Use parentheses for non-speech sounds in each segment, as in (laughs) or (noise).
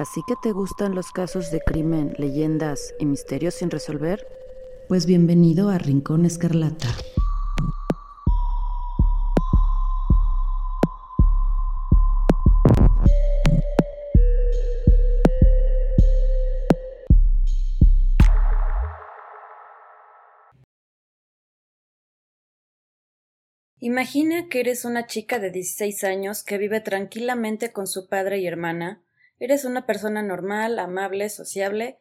¿Así que te gustan los casos de crimen, leyendas y misterios sin resolver? Pues bienvenido a Rincón Escarlata. Imagina que eres una chica de 16 años que vive tranquilamente con su padre y hermana. Eres una persona normal, amable, sociable,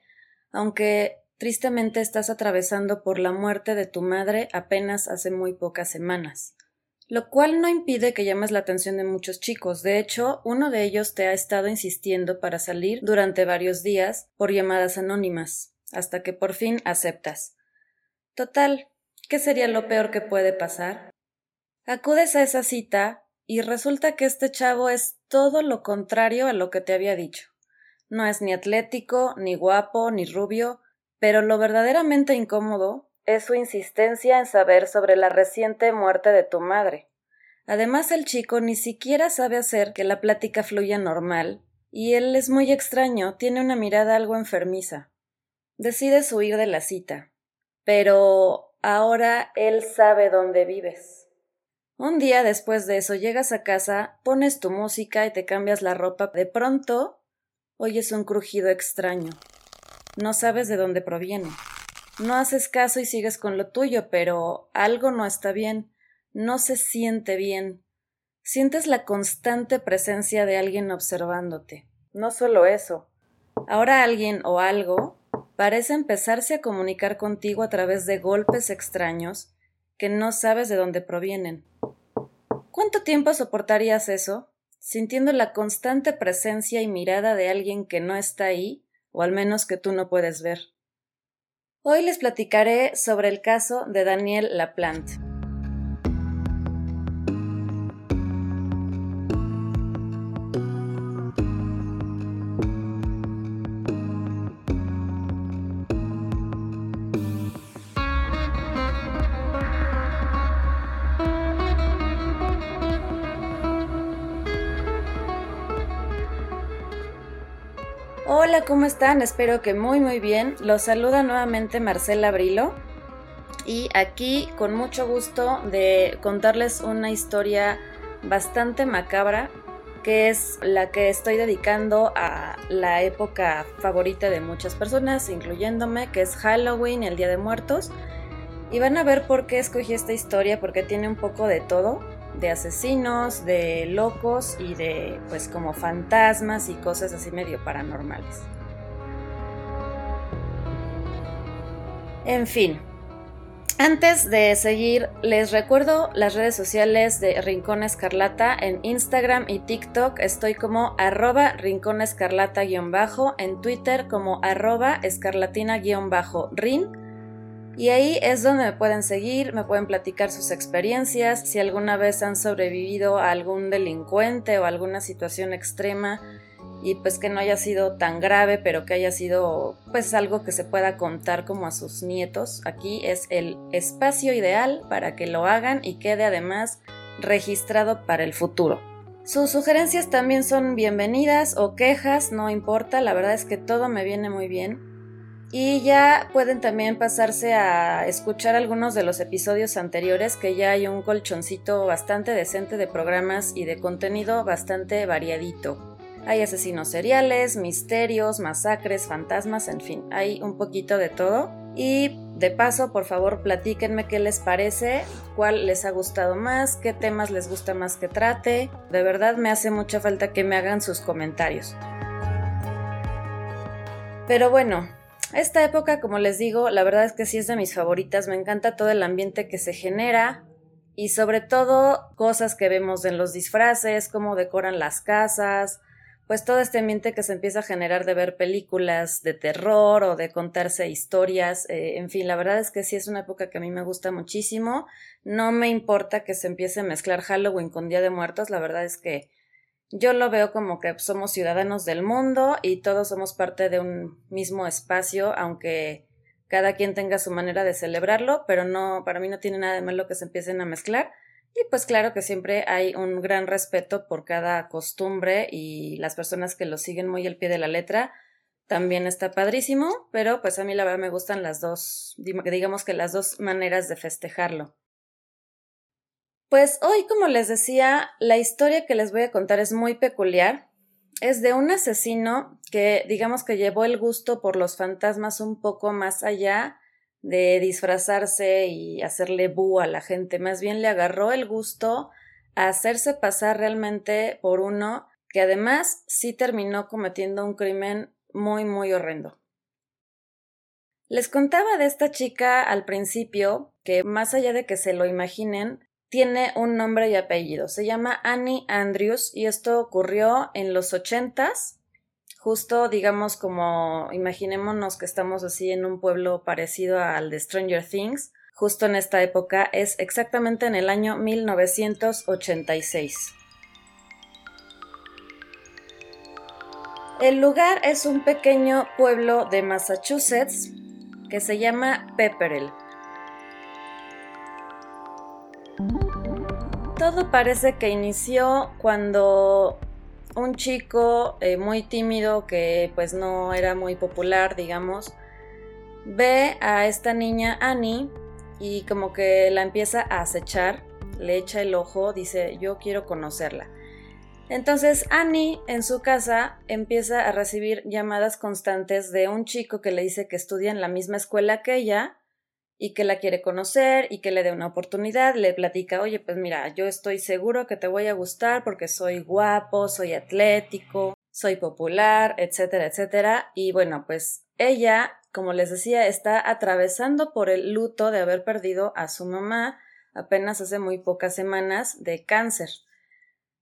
aunque tristemente estás atravesando por la muerte de tu madre apenas hace muy pocas semanas. Lo cual no impide que llames la atención de muchos chicos. De hecho, uno de ellos te ha estado insistiendo para salir durante varios días por llamadas anónimas, hasta que por fin aceptas. Total, ¿qué sería lo peor que puede pasar? Acudes a esa cita y resulta que este chavo es todo lo contrario a lo que te había dicho. No es ni atlético, ni guapo, ni rubio, pero lo verdaderamente incómodo es su insistencia en saber sobre la reciente muerte de tu madre. Además, el chico ni siquiera sabe hacer que la plática fluya normal, y él es muy extraño, tiene una mirada algo enfermiza. Decides huir de la cita, pero ahora él sabe dónde vives. Un día después de eso llegas a casa, pones tu música y te cambias la ropa. De pronto oyes un crujido extraño. No sabes de dónde proviene. No haces caso y sigues con lo tuyo, pero algo no está bien. No se siente bien. Sientes la constante presencia de alguien observándote. No solo eso. Ahora alguien o algo parece empezarse a comunicar contigo a través de golpes extraños que no sabes de dónde provienen. ¿Cuánto tiempo soportarías eso? sintiendo la constante presencia y mirada de alguien que no está ahí, o al menos que tú no puedes ver. Hoy les platicaré sobre el caso de Daniel Laplante. Hola, ¿cómo están? Espero que muy muy bien. Los saluda nuevamente Marcela Brilo y aquí con mucho gusto de contarles una historia bastante macabra que es la que estoy dedicando a la época favorita de muchas personas, incluyéndome, que es Halloween, el Día de Muertos. Y van a ver por qué escogí esta historia, porque tiene un poco de todo de asesinos, de locos y de pues como fantasmas y cosas así medio paranormales. En fin, antes de seguir, les recuerdo las redes sociales de Rincón Escarlata en Instagram y TikTok. Estoy como arroba Rincón Escarlata-bajo, en Twitter como arroba escarlatina-rin y ahí es donde me pueden seguir, me pueden platicar sus experiencias, si alguna vez han sobrevivido a algún delincuente o alguna situación extrema y pues que no haya sido tan grave, pero que haya sido pues algo que se pueda contar como a sus nietos. Aquí es el espacio ideal para que lo hagan y quede además registrado para el futuro. Sus sugerencias también son bienvenidas o quejas, no importa, la verdad es que todo me viene muy bien. Y ya pueden también pasarse a escuchar algunos de los episodios anteriores, que ya hay un colchoncito bastante decente de programas y de contenido bastante variadito. Hay asesinos seriales, misterios, masacres, fantasmas, en fin, hay un poquito de todo. Y de paso, por favor, platíquenme qué les parece, cuál les ha gustado más, qué temas les gusta más que trate. De verdad me hace mucha falta que me hagan sus comentarios. Pero bueno, esta época, como les digo, la verdad es que sí es de mis favoritas. Me encanta todo el ambiente que se genera y sobre todo cosas que vemos en los disfraces, cómo decoran las casas, pues todo este ambiente que se empieza a generar de ver películas de terror o de contarse historias. Eh, en fin, la verdad es que sí es una época que a mí me gusta muchísimo. No me importa que se empiece a mezclar Halloween con Día de Muertos. La verdad es que yo lo veo como que somos ciudadanos del mundo y todos somos parte de un mismo espacio, aunque cada quien tenga su manera de celebrarlo, pero no, para mí no tiene nada de malo que se empiecen a mezclar. Y pues claro que siempre hay un gran respeto por cada costumbre y las personas que lo siguen muy al pie de la letra también está padrísimo, pero pues a mí la verdad me gustan las dos, digamos que las dos maneras de festejarlo. Pues hoy, como les decía, la historia que les voy a contar es muy peculiar. Es de un asesino que digamos que llevó el gusto por los fantasmas un poco más allá de disfrazarse y hacerle bu a la gente, más bien le agarró el gusto a hacerse pasar realmente por uno que además sí terminó cometiendo un crimen muy, muy horrendo. Les contaba de esta chica al principio que más allá de que se lo imaginen, tiene un nombre y apellido. Se llama Annie Andrews y esto ocurrió en los ochentas justo digamos como imaginémonos que estamos así en un pueblo parecido al de Stranger Things, justo en esta época es exactamente en el año 1986. El lugar es un pequeño pueblo de Massachusetts que se llama Pepperell. Todo parece que inició cuando un chico eh, muy tímido que pues no era muy popular, digamos, ve a esta niña Annie y como que la empieza a acechar, le echa el ojo, dice yo quiero conocerla. Entonces Annie en su casa empieza a recibir llamadas constantes de un chico que le dice que estudia en la misma escuela que ella y que la quiere conocer y que le dé una oportunidad, le platica, oye, pues mira, yo estoy seguro que te voy a gustar porque soy guapo, soy atlético, soy popular, etcétera, etcétera. Y bueno, pues ella, como les decía, está atravesando por el luto de haber perdido a su mamá apenas hace muy pocas semanas de cáncer.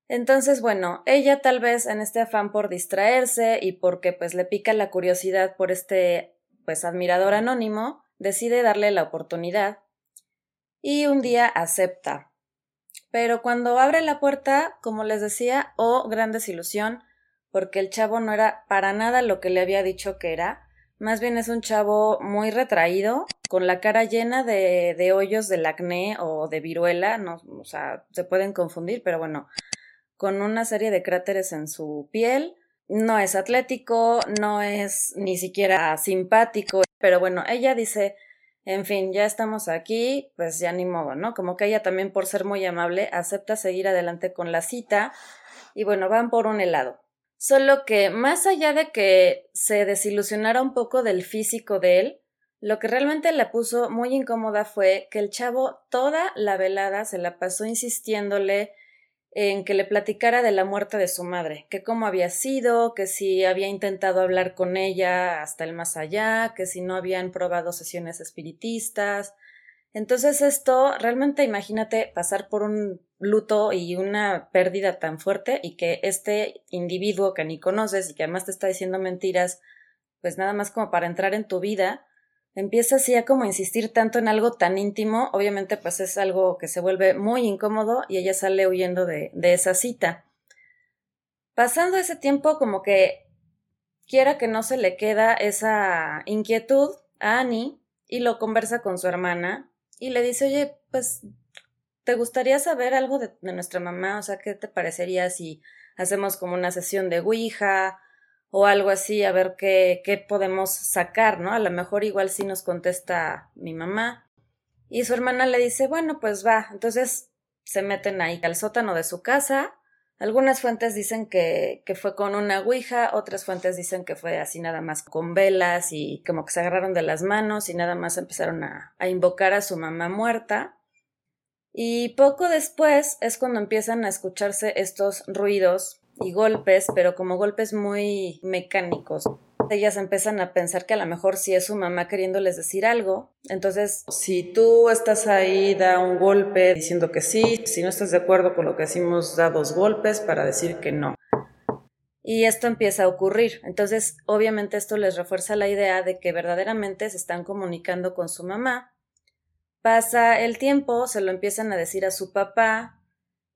Entonces, bueno, ella tal vez en este afán por distraerse y porque pues le pica la curiosidad por este pues admirador anónimo, decide darle la oportunidad y un día acepta. Pero cuando abre la puerta, como les decía, oh, gran desilusión, porque el chavo no era para nada lo que le había dicho que era, más bien es un chavo muy retraído, con la cara llena de, de hoyos del acné o de viruela, no, o sea, se pueden confundir, pero bueno, con una serie de cráteres en su piel, no es atlético, no es ni siquiera simpático, pero bueno, ella dice, en fin, ya estamos aquí, pues ya ni modo, ¿no? Como que ella también por ser muy amable acepta seguir adelante con la cita y bueno, van por un helado. Solo que más allá de que se desilusionara un poco del físico de él, lo que realmente la puso muy incómoda fue que el chavo toda la velada se la pasó insistiéndole en que le platicara de la muerte de su madre, que cómo había sido, que si había intentado hablar con ella hasta el más allá, que si no habían probado sesiones espiritistas. Entonces esto, realmente imagínate pasar por un luto y una pérdida tan fuerte y que este individuo que ni conoces y que además te está diciendo mentiras, pues nada más como para entrar en tu vida, empieza así a como insistir tanto en algo tan íntimo, obviamente pues es algo que se vuelve muy incómodo y ella sale huyendo de, de esa cita. Pasando ese tiempo como que quiera que no se le queda esa inquietud a Annie y lo conversa con su hermana y le dice, oye, pues, ¿te gustaría saber algo de, de nuestra mamá? O sea, ¿qué te parecería si hacemos como una sesión de Ouija o algo así, a ver qué, qué podemos sacar, ¿no? A lo mejor igual sí nos contesta mi mamá. Y su hermana le dice, bueno, pues va. Entonces se meten ahí al sótano de su casa. Algunas fuentes dicen que, que fue con una ouija, otras fuentes dicen que fue así nada más con velas y como que se agarraron de las manos y nada más empezaron a, a invocar a su mamá muerta. Y poco después es cuando empiezan a escucharse estos ruidos y golpes, pero como golpes muy mecánicos. Ellas empiezan a pensar que a lo mejor sí es su mamá queriéndoles decir algo. Entonces, si tú estás ahí, da un golpe diciendo que sí. Si no estás de acuerdo con lo que decimos, da dos golpes para decir que no. Y esto empieza a ocurrir. Entonces, obviamente esto les refuerza la idea de que verdaderamente se están comunicando con su mamá. Pasa el tiempo, se lo empiezan a decir a su papá,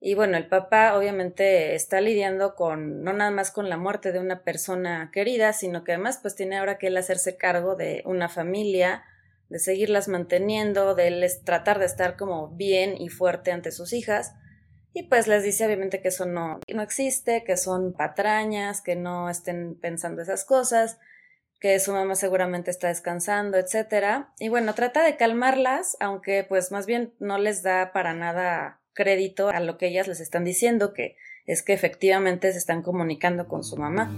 y bueno, el papá obviamente está lidiando con, no nada más con la muerte de una persona querida, sino que además pues tiene ahora que él hacerse cargo de una familia, de seguirlas manteniendo, de tratar de estar como bien y fuerte ante sus hijas. Y pues les dice obviamente que eso no, no existe, que son patrañas, que no estén pensando esas cosas, que su mamá seguramente está descansando, etcétera. Y bueno, trata de calmarlas, aunque pues más bien no les da para nada crédito a lo que ellas les están diciendo, que es que efectivamente se están comunicando con su mamá.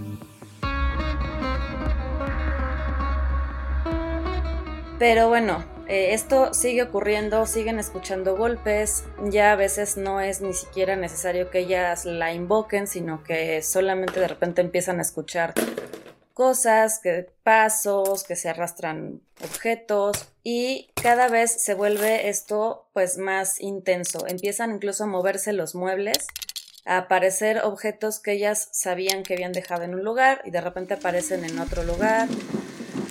Pero bueno, eh, esto sigue ocurriendo, siguen escuchando golpes, ya a veces no es ni siquiera necesario que ellas la invoquen, sino que solamente de repente empiezan a escuchar cosas, que pasos, que se arrastran objetos y cada vez se vuelve esto pues más intenso. Empiezan incluso a moverse los muebles, a aparecer objetos que ellas sabían que habían dejado en un lugar y de repente aparecen en otro lugar.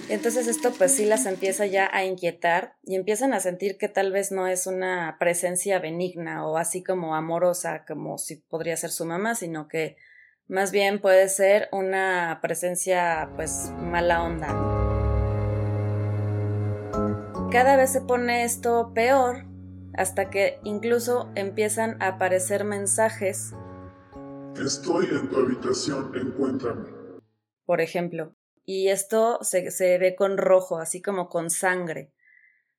Entonces esto pues sí las empieza ya a inquietar y empiezan a sentir que tal vez no es una presencia benigna o así como amorosa como si podría ser su mamá, sino que más bien puede ser una presencia pues mala onda. Cada vez se pone esto peor hasta que incluso empiezan a aparecer mensajes. Estoy en tu habitación, encuéntrame. Por ejemplo, y esto se, se ve con rojo, así como con sangre.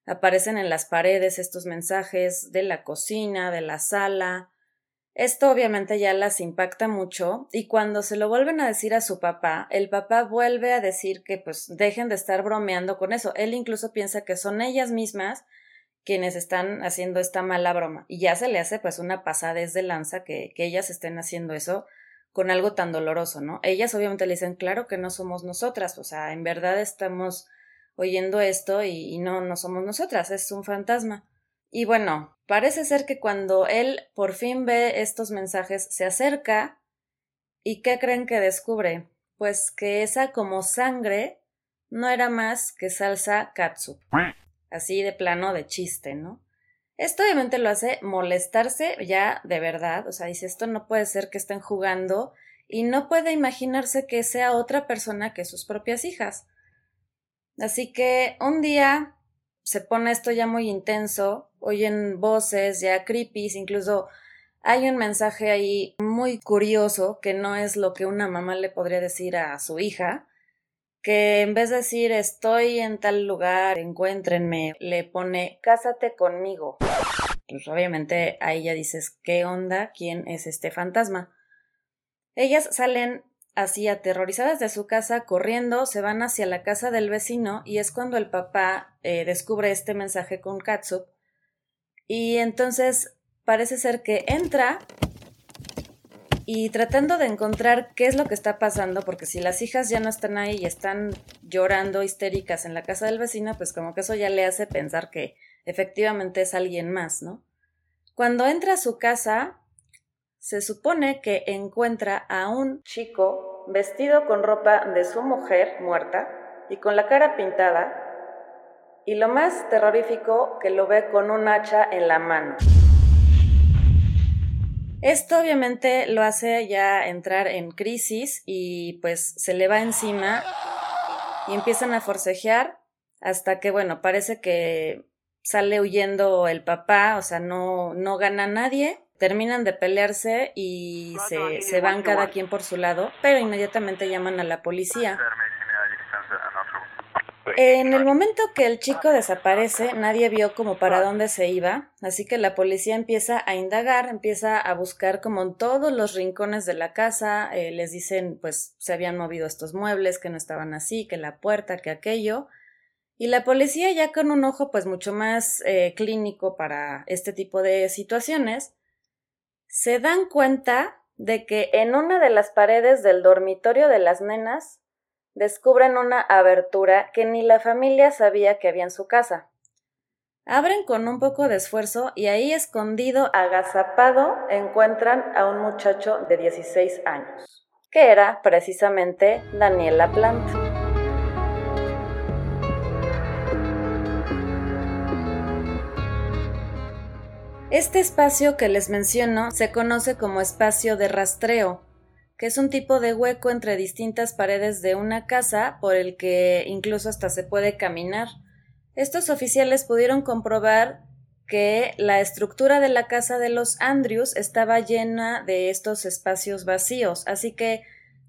Aparecen en las paredes estos mensajes de la cocina, de la sala, esto obviamente ya las impacta mucho y cuando se lo vuelven a decir a su papá, el papá vuelve a decir que pues dejen de estar bromeando con eso. Él incluso piensa que son ellas mismas quienes están haciendo esta mala broma y ya se le hace pues una pasada de lanza que, que ellas estén haciendo eso con algo tan doloroso, ¿no? Ellas obviamente le dicen, claro que no somos nosotras, o sea, en verdad estamos oyendo esto y, y no, no somos nosotras, es un fantasma. Y bueno, parece ser que cuando él por fin ve estos mensajes se acerca y ¿qué creen que descubre? Pues que esa como sangre no era más que salsa katsup. Así de plano de chiste, ¿no? Esto obviamente lo hace molestarse ya de verdad, o sea, dice esto no puede ser que estén jugando y no puede imaginarse que sea otra persona que sus propias hijas. Así que un día se pone esto ya muy intenso, oyen voces ya creepy, incluso hay un mensaje ahí muy curioso que no es lo que una mamá le podría decir a su hija, que en vez de decir estoy en tal lugar, encuéntrenme, le pone cásate conmigo. Pues obviamente ahí ya dices, ¿qué onda? ¿Quién es este fantasma? Ellas salen así aterrorizadas de su casa, corriendo, se van hacia la casa del vecino y es cuando el papá eh, descubre este mensaje con Katsup y entonces parece ser que entra y tratando de encontrar qué es lo que está pasando, porque si las hijas ya no están ahí y están llorando histéricas en la casa del vecino, pues como que eso ya le hace pensar que efectivamente es alguien más, ¿no? Cuando entra a su casa, se supone que encuentra a un chico vestido con ropa de su mujer muerta y con la cara pintada, y lo más terrorífico que lo ve con un hacha en la mano. Esto obviamente lo hace ya entrar en crisis y pues se le va encima y empiezan a forcejear hasta que bueno, parece que sale huyendo el papá, o sea, no, no gana nadie terminan de pelearse y se, se van cada quien por su lado, pero inmediatamente llaman a la policía. En el momento que el chico desaparece, nadie vio como para dónde se iba, así que la policía empieza a indagar, empieza a buscar como en todos los rincones de la casa, eh, les dicen pues se habían movido estos muebles, que no estaban así, que la puerta, que aquello, y la policía ya con un ojo pues mucho más eh, clínico para este tipo de situaciones, se dan cuenta de que en una de las paredes del dormitorio de las nenas descubren una abertura que ni la familia sabía que había en su casa. Abren con un poco de esfuerzo y ahí escondido, agazapado, encuentran a un muchacho de 16 años, que era precisamente Daniela Plant. Este espacio que les menciono se conoce como espacio de rastreo, que es un tipo de hueco entre distintas paredes de una casa por el que incluso hasta se puede caminar. estos oficiales pudieron comprobar que la estructura de la casa de los Andrews estaba llena de estos espacios vacíos, así que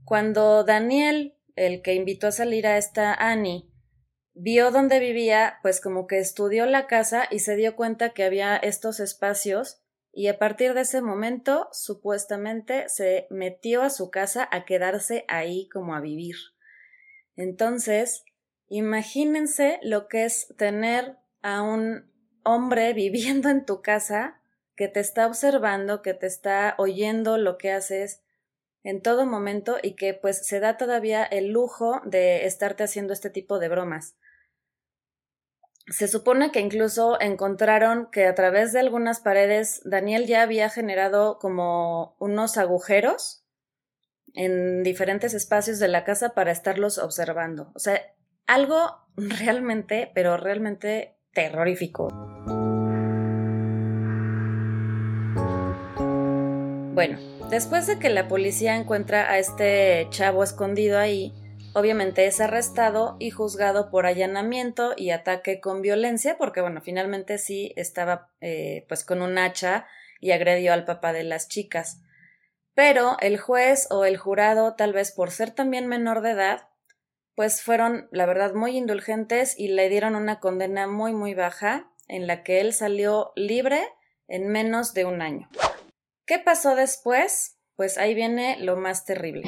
cuando Daniel, el que invitó a salir a esta Annie, vio dónde vivía, pues como que estudió la casa y se dio cuenta que había estos espacios y a partir de ese momento supuestamente se metió a su casa a quedarse ahí como a vivir. Entonces, imagínense lo que es tener a un hombre (laughs) viviendo en tu casa que te está observando, que te está oyendo lo que haces en todo momento y que pues se da todavía el lujo de estarte haciendo este tipo de bromas. Se supone que incluso encontraron que a través de algunas paredes Daniel ya había generado como unos agujeros en diferentes espacios de la casa para estarlos observando. O sea, algo (laughs) realmente, pero realmente terrorífico. Bueno, después de que la policía encuentra a este chavo escondido ahí, obviamente es arrestado y juzgado por allanamiento y ataque con violencia, porque bueno, finalmente sí estaba eh, pues con un hacha y agredió al papá de las chicas. Pero el juez o el jurado, tal vez por ser también menor de edad, pues fueron, la verdad, muy indulgentes y le dieron una condena muy, muy baja, en la que él salió libre en menos de un año. ¿Qué pasó después? Pues ahí viene lo más terrible.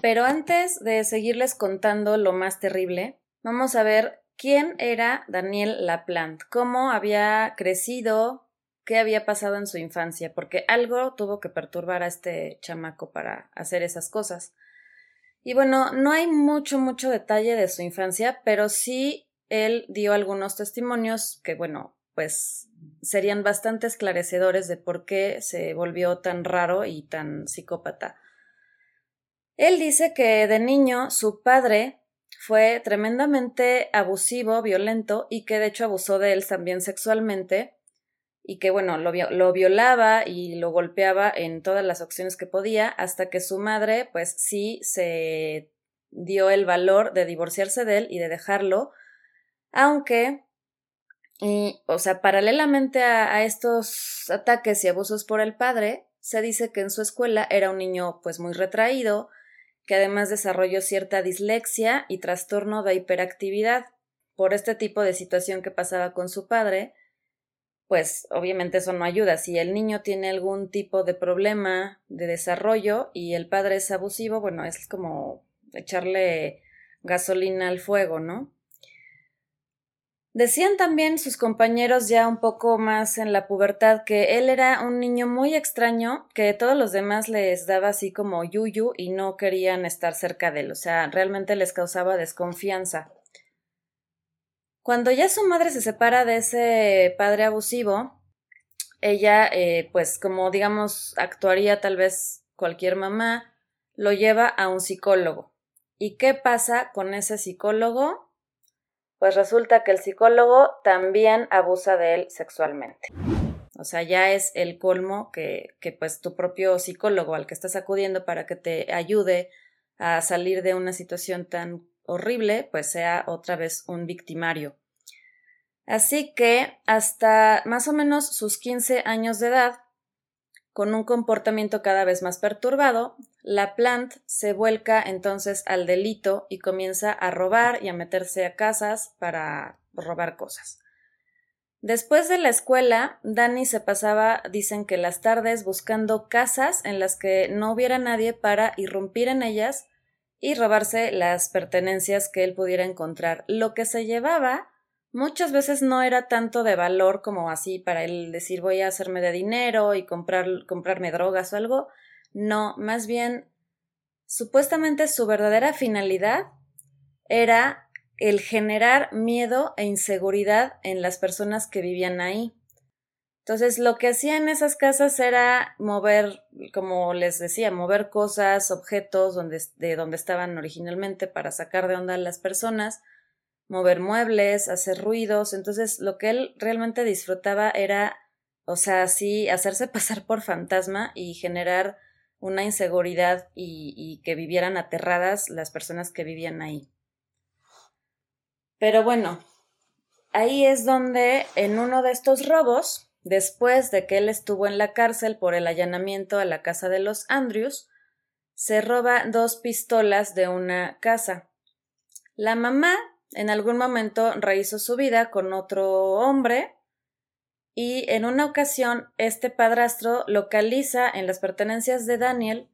Pero antes de seguirles contando lo más terrible, vamos a ver quién era Daniel Laplante, cómo había crecido, qué había pasado en su infancia, porque algo tuvo que perturbar a este chamaco para hacer esas cosas. Y bueno, no hay mucho, mucho detalle de su infancia, pero sí él dio algunos testimonios que, bueno, pues serían bastante esclarecedores de por qué se volvió tan raro y tan psicópata. Él dice que de niño su padre fue tremendamente abusivo, violento y que de hecho abusó de él también sexualmente y que bueno, lo, lo, violaba y lo golpeaba en todas las opciones que podía, hasta que su madre, pues sí se dio el valor de divorciarse de él y de dejarlo, aunque, y, o sea, paralelamente a, a estos ataques y abusos por el padre, se dice que en su escuela era un niño pues muy retraído, que además desarrolló cierta dislexia y trastorno de hiperactividad por este tipo de situación que pasaba con su padre, pues obviamente eso no ayuda. Si el niño tiene algún tipo de problema de desarrollo y el padre es abusivo, bueno, es como echarle gasolina al fuego, ¿no? Decían también sus compañeros ya un poco más en la pubertad que él era un niño muy extraño, que todos los demás les daba así como yuyu y no querían estar cerca de él, o sea, realmente les causaba desconfianza. Cuando ya su madre se separa de ese padre abusivo, ella, eh, pues como digamos, actuaría tal vez cualquier mamá, lo lleva a un psicólogo. ¿Y qué pasa con ese psicólogo? Pues resulta que el psicólogo también abusa de él sexualmente. O sea, ya es el colmo que, que pues tu propio psicólogo al que estás acudiendo para que te ayude a salir de una situación tan horrible, pues sea otra vez un victimario. Así que hasta más o menos sus 15 años de edad, con un comportamiento cada vez más perturbado, la plant se vuelca entonces al delito y comienza a robar y a meterse a casas para robar cosas. Después de la escuela, Danny se pasaba, dicen que las tardes, buscando casas en las que no hubiera nadie para irrumpir en ellas y robarse las pertenencias que él pudiera encontrar. Lo que se llevaba muchas veces no era tanto de valor como así para él decir voy a hacerme de dinero y comprar, comprarme drogas o algo. No, más bien, supuestamente su verdadera finalidad era el generar miedo e inseguridad en las personas que vivían ahí. Entonces, lo que hacía en esas casas era mover, como les decía, mover cosas, objetos donde, de donde estaban originalmente para sacar de onda a las personas, mover muebles, hacer ruidos. Entonces, lo que él realmente disfrutaba era, o sea, sí, hacerse (laughs) pasar por fantasma y generar una inseguridad y, y que vivieran aterradas las personas que vivían ahí. Pero bueno, ahí es donde en uno de estos robos, después de que él estuvo en la cárcel por el allanamiento a la casa de los Andrews, se roba dos pistolas de una casa. La mamá en algún momento rehizo su vida con otro hombre y en una ocasión este padrastro localiza en las pertenencias de Daniel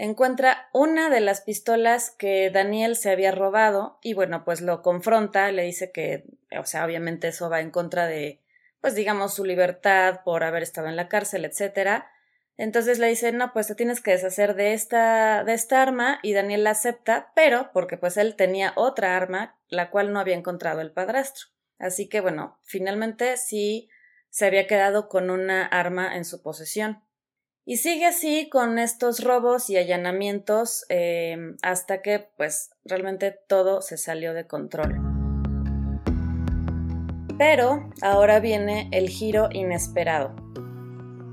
encuentra una de las pistolas que Daniel se había robado y bueno, pues lo confronta, le dice que, o sea, obviamente eso va en contra de, pues digamos, su libertad por haber estado en la cárcel, etcétera. Entonces le dice, no, pues te tienes que deshacer de esta, de esta arma y Daniel la acepta, pero porque pues él tenía otra arma, la cual no había encontrado el padrastro. Así que bueno, finalmente sí se había quedado con una arma en su posesión. Y sigue así con estos robos y allanamientos eh, hasta que pues realmente todo se salió de control. Pero ahora viene el giro inesperado.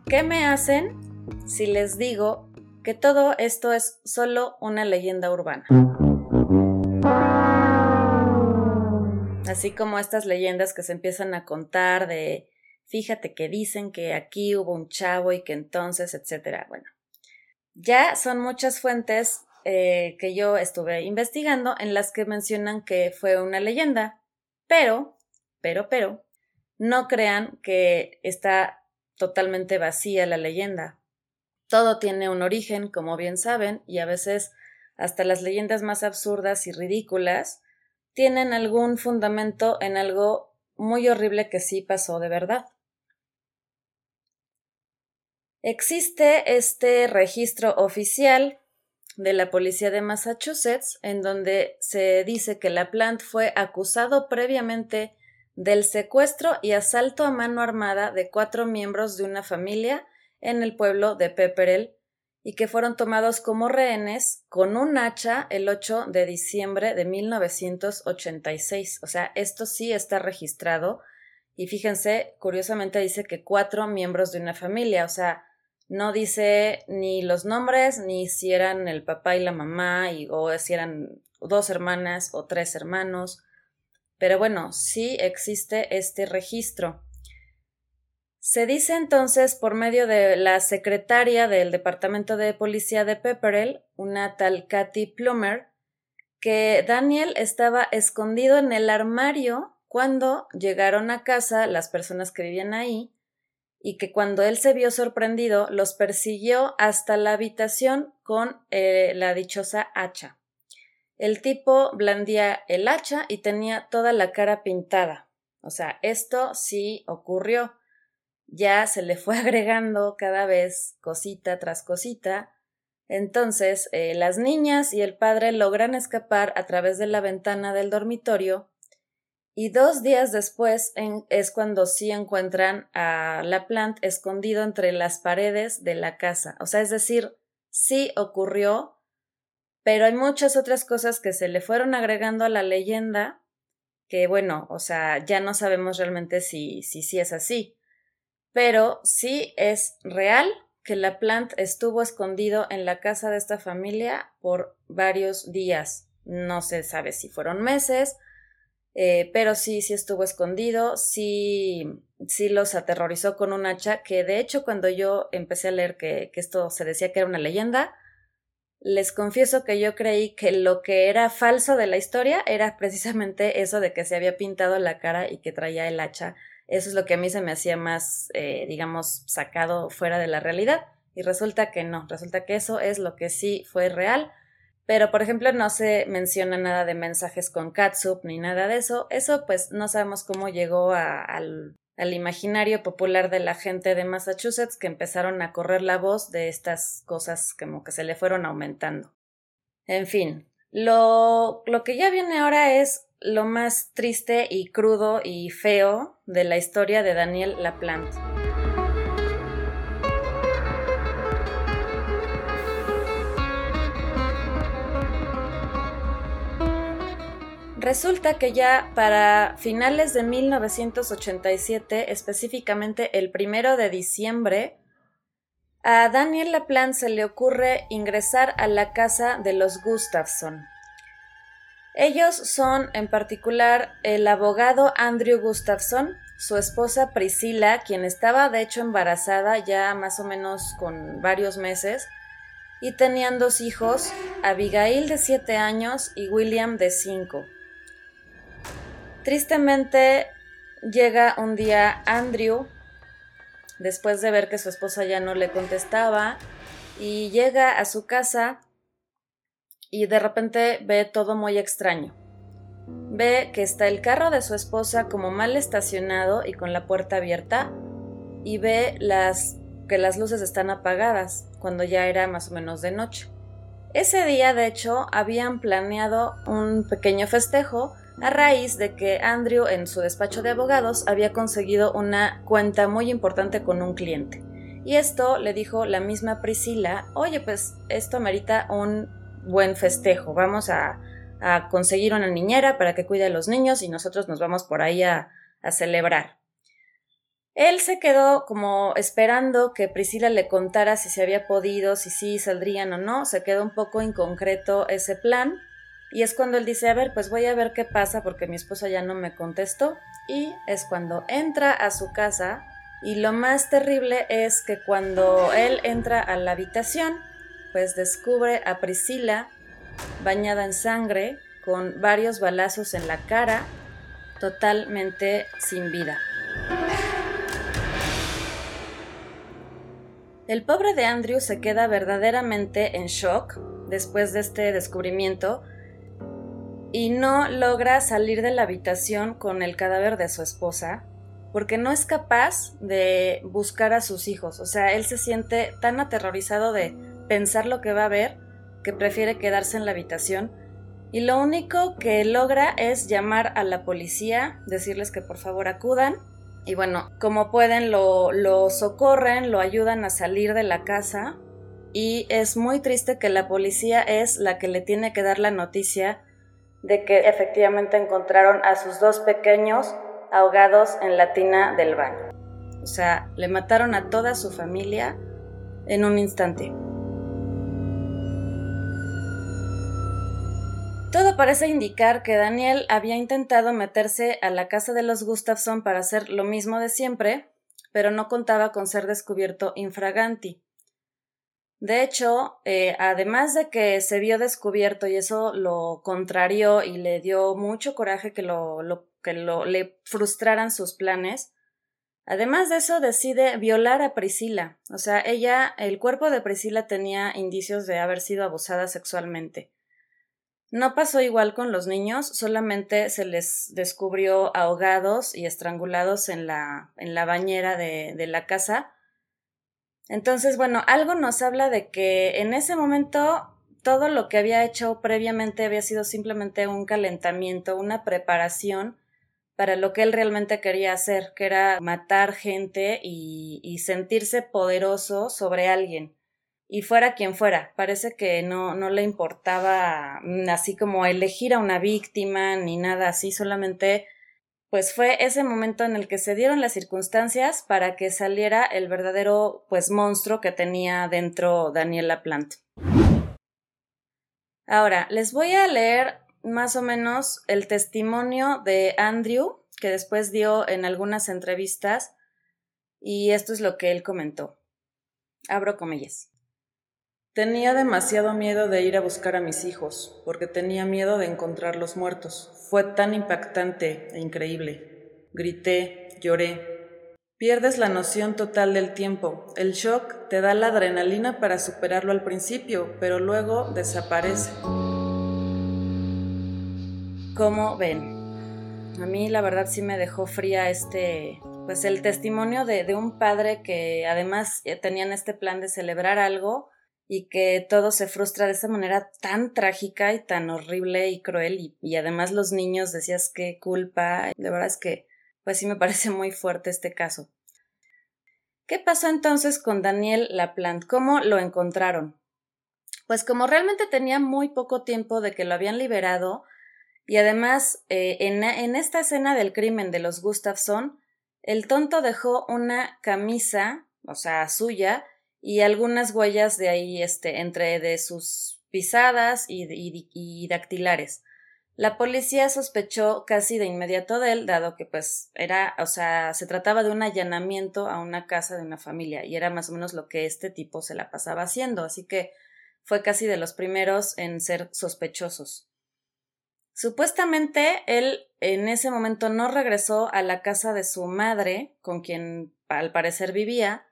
¿Qué me hacen si les digo que todo esto es solo una leyenda urbana? Así como estas leyendas que se empiezan a contar de fíjate que dicen que aquí hubo un chavo y que entonces, etcétera. Bueno, ya son muchas fuentes eh, que yo estuve investigando en las que mencionan que fue una leyenda, pero, pero, pero, no crean que está totalmente vacía la leyenda. Todo tiene un origen, como bien saben, y a veces hasta las leyendas más absurdas y ridículas tienen algún fundamento en algo muy horrible que sí pasó de verdad. Existe este registro oficial de la policía de Massachusetts en donde se dice que la plant fue acusado previamente del secuestro y asalto a mano armada de cuatro miembros de una familia en el pueblo de Pepperell y que fueron tomados como rehenes con un hacha el 8 de diciembre de 1986. O sea, esto sí está registrado y fíjense, curiosamente dice que cuatro miembros de una familia, o sea, no dice ni los nombres, ni si eran el papá y la mamá, y, o si eran dos hermanas o tres hermanos. Pero bueno, sí existe este registro. Se dice entonces por medio de la secretaria del Departamento de Policía de Pepperell, una tal Kathy Plummer, que Daniel estaba escondido en el armario cuando llegaron a casa las personas que vivían ahí y que cuando él se vio sorprendido los persiguió hasta la habitación con eh, la dichosa hacha. El tipo blandía el hacha y tenía toda la cara pintada. O sea, esto sí ocurrió. Ya se le fue (laughs) agregando cada vez cosita tras cosita. Entonces, eh, las niñas y el padre logran escapar a través de la ventana del dormitorio y dos días después es cuando sí encuentran a la plant escondido entre las paredes de la casa. O sea, es decir, sí ocurrió, pero hay muchas otras cosas que se le fueron agregando a la leyenda que, bueno, o sea, ya no sabemos realmente si sí si, es así. Pero sí es real que la plant estuvo escondido en la casa de esta familia por varios días. No se sabe si fueron meses, eh, pero sí, sí estuvo escondido, sí, sí los aterrorizó con un hacha, que de hecho cuando yo empecé a leer que esto se decía que era una leyenda, les confieso que yo creí que lo que era falso de la historia era precisamente eso de que se había pintado la cara y que traía el hacha. Eso es lo que a mí se me hacía más, eh, digamos, sacado fuera de la realidad. Y resulta que no, resulta que eso es lo que sí fue real. Pero, por ejemplo, no se menciona nada de mensajes con catsup ni nada de eso. Eso, pues, no sabemos cómo llegó al, al imaginario popular de la gente de Massachusetts que empezaron a correr la voz de estas cosas como que se le fueron aumentando. En fin, lo, lo que ya viene ahora es lo más triste y crudo y feo de la historia de Daniel Laplante. Resulta que ya para finales de 1987, específicamente el primero de diciembre, a Daniel Laplan se le ocurre ingresar a la casa de los Gustafson. Ellos son en particular el abogado Andrew Gustafson, su esposa Priscilla, quien estaba de hecho embarazada ya más o menos con varios meses, y tenían dos hijos, Abigail de 7 años y William de 5. Tristemente llega un día Andrew, después de ver que su esposa ya no le contestaba, y llega a su casa y de repente ve todo muy extraño. Ve que está el carro de su esposa como mal estacionado y con la puerta abierta y ve las que las luces están apagadas cuando ya era más o menos de noche. Ese día, de hecho, habían planeado un pequeño festejo a raíz de que Andrew en su despacho de abogados había conseguido una cuenta muy importante con un cliente. Y esto le dijo la misma Priscila, oye, pues esto merita un buen festejo, vamos a, conseguir una niñera para que cuide a los niños y nosotros nos vamos por ahí a, a celebrar. Él se quedó como esperando que Priscila le contara si se había podido, si sí saldrían o no, se quedó un poco inconcreto ese plan y es cuando él dice, a ver, pues voy a ver qué pasa porque mi esposa ya no me contestó. Y es cuando entra a su casa y lo más terrible es que cuando él entra a la habitación, pues descubre a Priscila bañada en sangre, con varios balazos en la cara, totalmente sin vida. El pobre de Andrew se queda verdaderamente en shock después de este descubrimiento y no logra salir de la habitación con el cadáver de su esposa porque no es capaz de buscar a sus hijos. O sea, él se siente tan aterrorizado de pensar lo que va a ver, que prefiere quedarse en la habitación y lo único que logra es llamar a la policía, decirles que por favor acudan y bueno, como pueden lo, lo socorren, lo ayudan a salir de la casa y es muy triste que la policía es la que le tiene que dar la noticia de que efectivamente encontraron a sus dos pequeños ahogados en la tina del baño. O sea, le mataron a toda su familia en un instante. Todo parece indicar que Daniel había intentado meterse a la casa de los Gustafson para hacer lo mismo de siempre, pero no contaba con ser descubierto infraganti. De hecho, eh, además de que se vio descubierto y eso lo contrarió y le dio mucho coraje que, lo, que lo, le frustraran sus planes, además de eso decide violar a Priscila. O sea, ella, el cuerpo de Priscila tenía indicios de haber sido abusada sexualmente. No pasó igual con los niños, solamente se les descubrió ahogados y estrangulados en la, en la bañera de, de la casa. Entonces, bueno, algo nos habla de que en ese momento todo lo que había hecho previamente había sido simplemente un calentamiento, una preparación para lo que él realmente quería hacer, que era matar gente y, y sentirse poderoso sobre alguien y fuera quien fuera. Parece que no, no le importaba mm, así como elegir a una víctima ni nada así, solamente pues fue ese momento en el que se dieron las circunstancias para que saliera el verdadero pues monstruo que tenía dentro Daniela Plant. Ahora, les voy a leer más o menos el testimonio de Andrew que después dio en algunas entrevistas y esto es lo que él comentó. Abro comillas. Tenía demasiado miedo de ir a buscar a mis hijos, porque tenía miedo de encontrarlos muertos. Fue tan impactante e increíble. Grité, lloré. Pierdes la noción total del tiempo. El shock te da la adrenalina para superarlo al principio, pero luego desaparece. ¿Cómo ven? A mí la verdad sí me dejó fría este, pues el testimonio de, de un padre que además eh, tenían este plan de celebrar algo y que todo se frustra de esa manera tan trágica y tan horrible y cruel y, además los niños decías qué culpa. De verdad es que pues sí me (laughs) parece muy fuerte este caso. ¿Qué pasó entonces con Daniel Laplante? ¿Cómo lo encontraron? Pues como realmente tenía muy poco tiempo de que lo habían liberado y además eh, en, en esta escena del crimen de los Gustafson, el tonto dejó una camisa, o sea, suya, y algunas huellas de ahí, este, entre de sus pisadas y, y, dactilares. La policía sospechó casi de inmediato de él, dado que pues era, o sea, se trataba de un allanamiento a una casa de una familia y era más o menos lo que este tipo se la pasaba haciendo, así que fue casi de los primeros en ser sospechosos. Supuestamente él en ese momento no regresó a la casa de su madre, con quien al parecer vivía,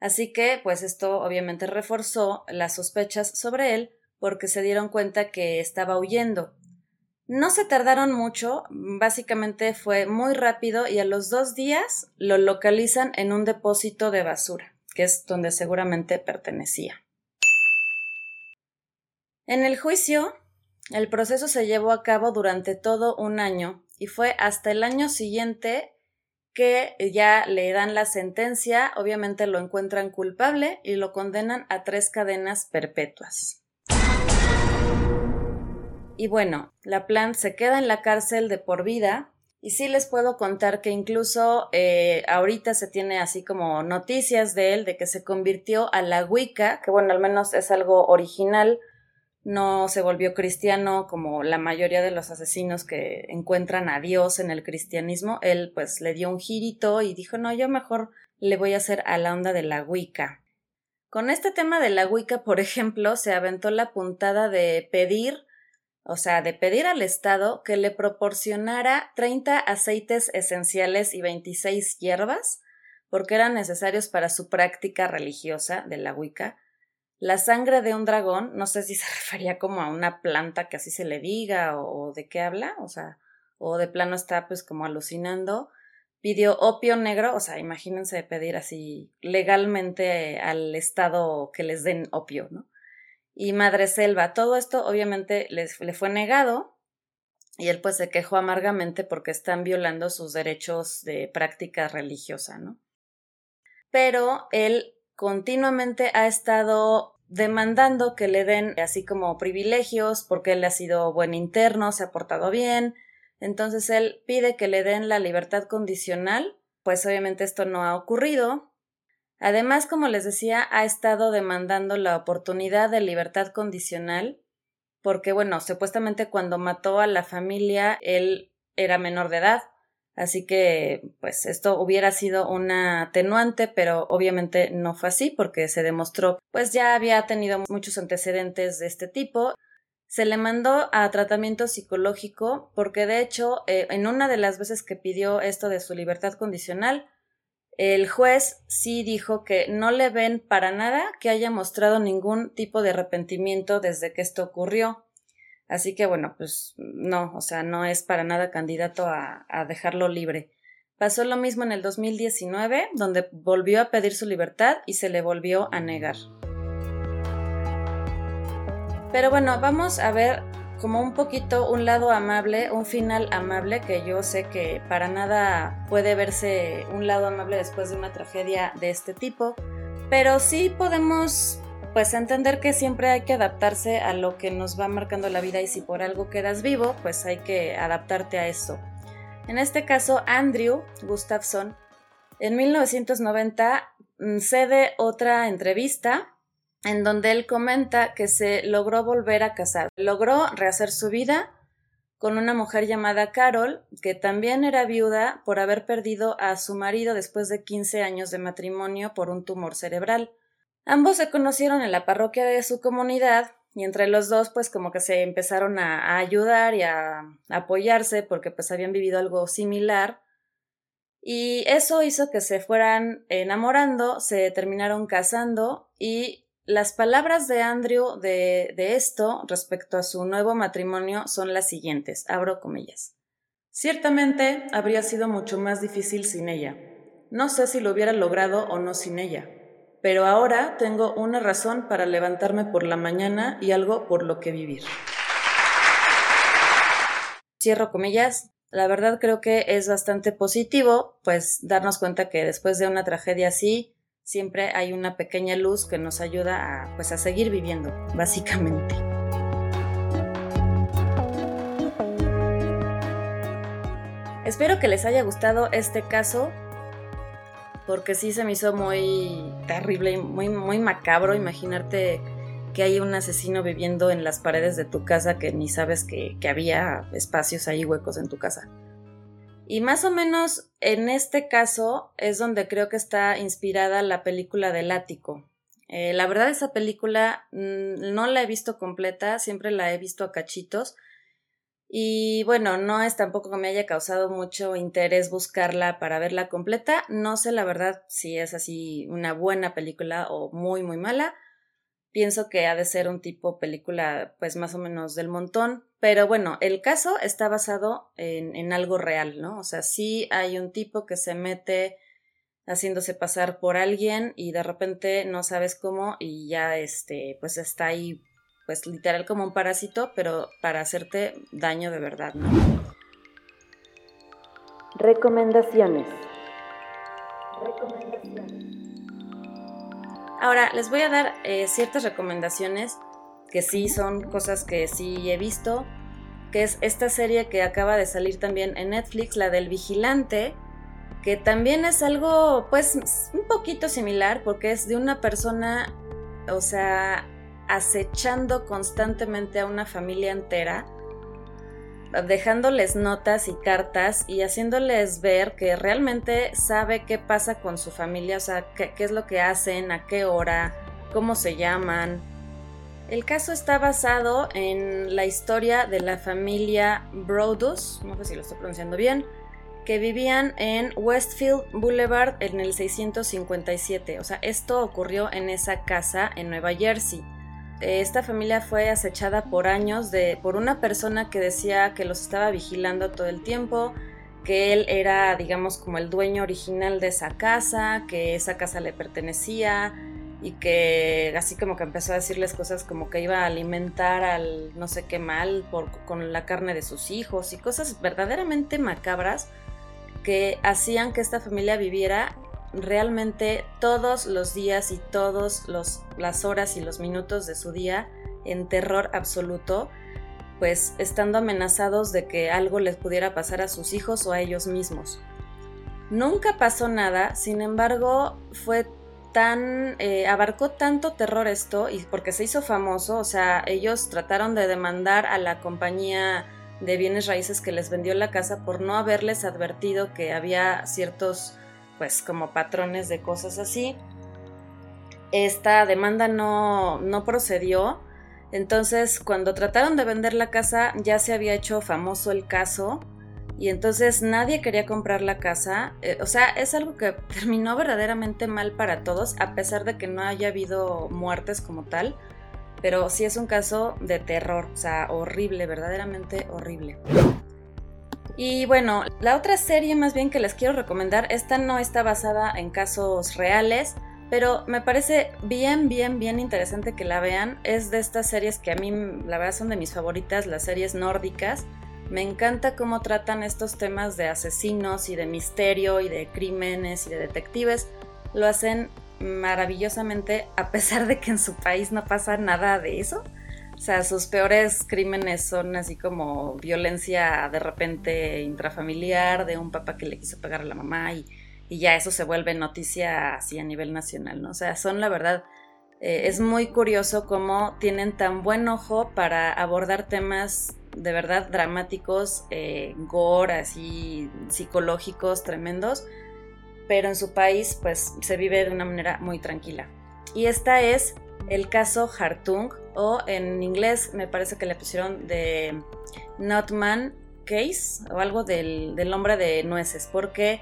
así que pues esto obviamente reforzó las sospechas sobre él porque se dieron cuenta que estaba huyendo. No se tardaron mucho, básicamente fue muy rápido y a los dos días lo localizan en un depósito de basura, que es donde seguramente pertenecía. En el juicio, el proceso se llevó a cabo durante todo un año y fue hasta el año siguiente que ya le dan la sentencia, obviamente lo encuentran culpable y lo condenan a tres cadenas perpetuas. Y bueno, la plan se queda en la cárcel de por vida y sí les puedo contar que incluso eh, ahorita se tiene así como noticias de él, de que se convirtió a la Wicca, que bueno, al menos es algo original no se volvió cristiano como la mayoría de los asesinos que encuentran a Dios en el cristianismo. Él pues le dio un girito y dijo, no, yo mejor le voy a hacer a la onda de la Wicca. Con este tema de la Wicca, por ejemplo, se aventó la puntada de pedir, o sea, de pedir al Estado que le proporcionara 30 aceites esenciales y 26 hierbas, porque eran necesarios para su práctica religiosa de la Wicca, la sangre de un dragón, no sé si se (laughs) refería como a una planta que así se le diga o, de qué habla, o sea, o de plano está pues como alucinando. Pidió opio negro, o sea, imagínense pedir así legalmente al Estado que les den opio, ¿no? Y Madre Selva, todo esto obviamente les, le fue negado y él pues se quejó amargamente porque están violando sus derechos de práctica religiosa, ¿no? Pero él continuamente ha estado demandando que le den así como privilegios porque él ha sido buen interno, se ha portado bien. Entonces él pide que le den la libertad condicional, pues obviamente esto no ha ocurrido. Además, como les decía, ha estado demandando la oportunidad de libertad condicional porque, bueno, supuestamente cuando mató a la familia él era menor de edad Así que, pues, esto hubiera sido una atenuante, pero obviamente no fue así porque se demostró, pues ya había tenido muchos antecedentes de este tipo. Se le mandó a tratamiento psicológico porque, de hecho, eh, en una de las veces que pidió esto de su libertad condicional, el juez sí dijo que no le ven para nada que haya mostrado ningún tipo de arrepentimiento desde que esto ocurrió. Así que bueno, pues no, o sea, no es para nada candidato a, dejarlo libre. Pasó lo mismo en el 2019, donde volvió a pedir su libertad y se le volvió a negar. Pero bueno, vamos a ver como un poquito un lado amable, un final amable, que yo sé que para nada puede verse un lado amable después de una tragedia de este tipo, pero sí podemos pues entender que siempre hay que adaptarse a lo que nos va marcando la vida y si por algo quedas vivo, pues hay que adaptarte a eso. En este caso, Andrew Gustafson, en 1990 mm, cede otra entrevista en donde él comenta que se logró volver a casar, logró rehacer su vida con una mujer llamada Carol, que también era viuda por haber perdido a su marido después de 15 años de matrimonio por un tumor cerebral. Ambos se conocieron en la parroquia de su comunidad y entre los dos pues como que se empezaron a, ayudar y a, apoyarse porque pues habían vivido algo similar y eso hizo que se fueran enamorando, se terminaron casando y las palabras de Andrew de, de esto respecto a su nuevo matrimonio son las siguientes, abro comillas. Ciertamente habría sido mucho más difícil sin ella. No sé si lo hubiera logrado o no sin ella pero ahora tengo una razón para levantarme por la mañana y algo por lo que vivir. Cierro comillas. La verdad creo que es bastante positivo, pues darnos cuenta que después de una tragedia así, siempre hay una pequeña luz que nos ayuda a, pues, a seguir viviendo, básicamente. Espero que les haya gustado este caso porque sí se me hizo muy terrible y muy, muy macabro imaginarte que hay un asesino viviendo en las paredes de tu casa que ni sabes que, que había espacios ahí huecos en tu casa. Y más o menos en este caso es donde creo que está inspirada la película del ático. Eh, la verdad esa película mm, no la he visto completa, siempre la he visto a cachitos. Y bueno, no es tampoco que me haya causado mucho interés buscarla para verla completa. No sé la verdad si es así una buena película o muy muy mala. Pienso que ha de ser un tipo película pues más o menos del montón, pero bueno, el caso está basado en, en algo real, ¿no? O sea, sí hay un tipo que se mete haciéndose pasar por alguien y de repente no sabes cómo y ya este pues está ahí pues literal como un parásito, pero para hacerte daño de verdad, ¿no? Recomendaciones. Ahora, les voy a dar eh, ciertas recomendaciones que sí son cosas que sí he visto, que es esta serie que acaba de salir también en Netflix, la del vigilante, que también es algo pues un poquito similar porque es de una persona, o sea, acechando constantemente a una familia entera dejándoles notas y cartas y haciéndoles ver que realmente sabe qué pasa con su familia, o sea, qué, es lo que hacen, a qué hora, cómo se llaman. El caso está basado en la historia de la familia Brodus, no sé si lo estoy pronunciando bien, que vivían en Westfield Boulevard en el 657. O sea, esto ocurrió en esa casa en Nueva Jersey esta familia fue acechada por años de, por una persona que decía que los estaba vigilando todo el tiempo, que él era, digamos, como el dueño original de esa casa, que esa casa le pertenecía y que así como que empezó a decirles cosas como que iba a alimentar al no sé qué mal por, con la carne de sus hijos y cosas verdaderamente macabras que hacían que esta familia viviera realmente todos los días y todas las horas y los minutos de su día en terror absoluto, pues estando amenazados de que algo les pudiera pasar a sus hijos o a ellos mismos. Nunca pasó nada, sin embargo, fue tan, eh, abarcó tanto terror esto, y porque se hizo famoso, o sea, ellos trataron de demandar a la compañía de bienes raíces que les vendió la casa por no haberles advertido que había ciertos pues como patrones de cosas así. Esta demanda no, no procedió. Entonces, cuando trataron de vender la casa, ya se había hecho famoso el caso. Y entonces nadie quería comprar la casa. Eh, o sea, es algo que (laughs) terminó verdaderamente mal para todos, a pesar de que no haya habido muertes como tal. Pero sí es un caso de terror, o sea, horrible, verdaderamente horrible. Y bueno, la otra serie más bien que les quiero recomendar, esta no está basada en casos reales, pero me parece bien, bien, bien interesante que la vean. Es de estas series que a mí, la verdad, son de mis favoritas, las series nórdicas. Me encanta cómo tratan estos temas de asesinos y de misterio y de crímenes y de detectives. Lo hacen maravillosamente a pesar de que en su país no pasa nada de eso. O sea, sus peores crímenes son así como violencia de repente intrafamiliar de un papá que le quiso pegar a la mamá y, ya eso se vuelve noticia así a nivel nacional, ¿no? O sea, son la verdad, eh, es muy curioso cómo tienen tan buen ojo para abordar temas de verdad dramáticos, eh, gore, así psicológicos, tremendos, pero en su país pues se vive de una manera muy tranquila. Y esta es el caso Hartung, o en inglés me parece que le pusieron de Notman Case, o algo del, del nombre de nueces, porque,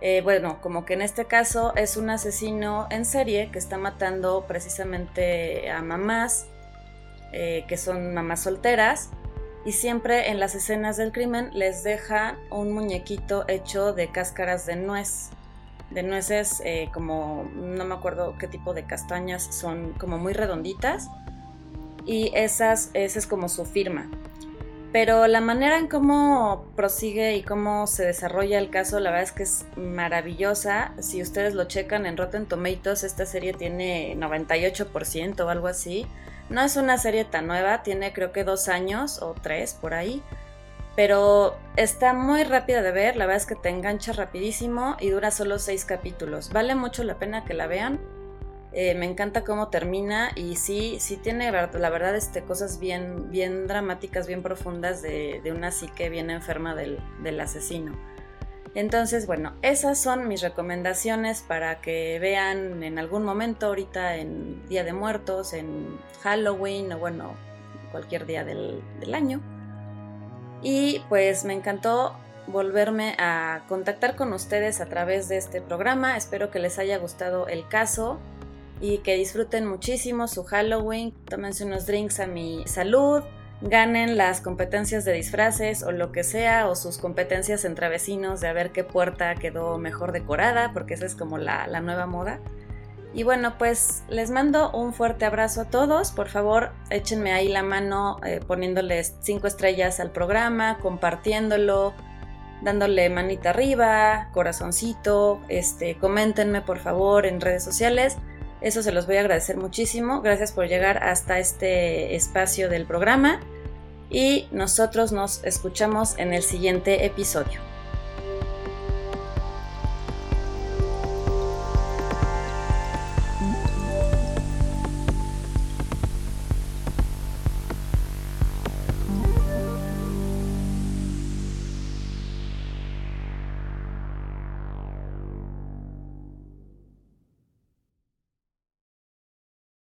eh, bueno, como que en este caso es un asesino en serie que está matando precisamente a mamás, eh, que son mamás solteras, y siempre en las escenas del crimen les deja un muñequito hecho de cáscaras de nuez de nueces eh, como, no me acuerdo qué tipo de castañas, son como muy redonditas y esas, esa es como su firma. Pero la manera en cómo prosigue y cómo se desarrolla el caso, la verdad es que es maravillosa. Si ustedes lo checan en Rotten Tomatoes, esta serie tiene 98% o algo así. No es una serie tan nueva, tiene creo que dos años o tres por ahí pero está muy rápida de ver, la verdad es que te engancha rapidísimo y dura solo seis capítulos. Vale mucho la pena que la vean. Eh, me encanta cómo termina y sí, sí tiene la verdad este, cosas bien, bien dramáticas, bien profundas de, una psique bien enferma del, asesino. Entonces, bueno, esas son mis recomendaciones para que vean en algún momento, ahorita en Día de Muertos, en Halloween o bueno, cualquier día del, del año. Y pues me encantó volverme a contactar con ustedes a través de este programa. Espero que les haya gustado el caso y que disfruten muchísimo su Halloween. Tómense unos drinks a mi salud, ganen las competencias de disfraces o lo que sea, o sus competencias entre vecinos de a ver qué puerta quedó mejor decorada, porque esa es como la, nueva moda. Y bueno, pues les mando un fuerte abrazo a todos. Por favor, échenme ahí la mano eh, poniéndoles cinco estrellas al programa, compartiéndolo, dándole manita arriba, corazoncito, este, coméntenme por favor en redes sociales. Eso se los voy a agradecer muchísimo. Gracias por llegar hasta este espacio del programa y nosotros nos escuchamos en el siguiente episodio.